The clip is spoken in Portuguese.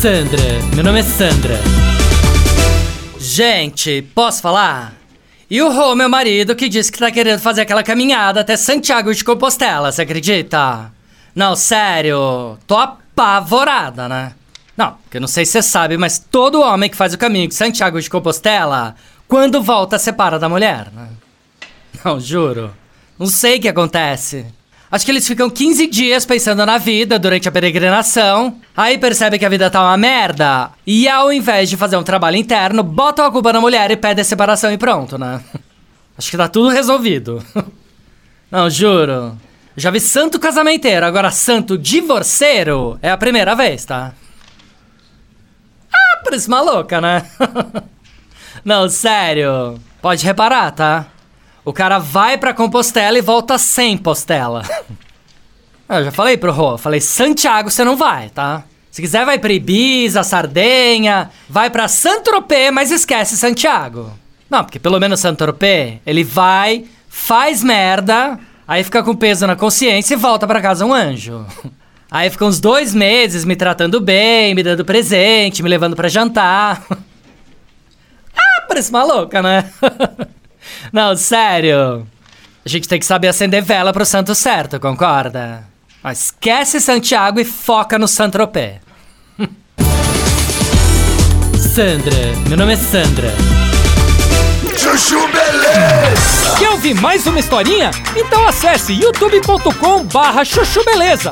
Sandra, meu nome é Sandra. Gente, posso falar? E o Rô, meu marido, que disse que tá querendo fazer aquela caminhada até Santiago de Compostela, você acredita? Não, sério, tô apavorada, né? Não, porque eu não sei se você sabe, mas todo homem que faz o caminho de Santiago de Compostela, quando volta, separa da mulher, né? Não, juro. Não sei o que acontece. Acho que eles ficam 15 dias pensando na vida durante a peregrinação. Aí percebem que a vida tá uma merda. E ao invés de fazer um trabalho interno, botam a culpa na mulher e pedem a separação e pronto, né? Acho que tá tudo resolvido. Não, juro. Já vi santo casamenteiro, agora santo divorceiro é a primeira vez, tá? Ah, parece maluca, né? Não, sério. Pode reparar, tá? O cara vai pra Compostela e volta sem postela. Eu já falei pro Rô, falei, Santiago você não vai, tá? Se quiser vai pra Ibiza, Sardenha, vai pra Saint-Tropez, mas esquece Santiago. Não, porque pelo menos Saint-Tropez, ele vai, faz merda, aí fica com peso na consciência e volta pra casa um anjo. Aí fica uns dois meses me tratando bem, me dando presente, me levando pra jantar. Ah, parece maluca, né? Não, sério. A gente tem que saber acender vela pro santo certo, concorda? Mas esquece Santiago e foca no Saint-Tropez. Sandra, meu nome é Sandra. Chuchu Beleza! Quer ouvir mais uma historinha? Então acesse youtube.com barra chuchu beleza.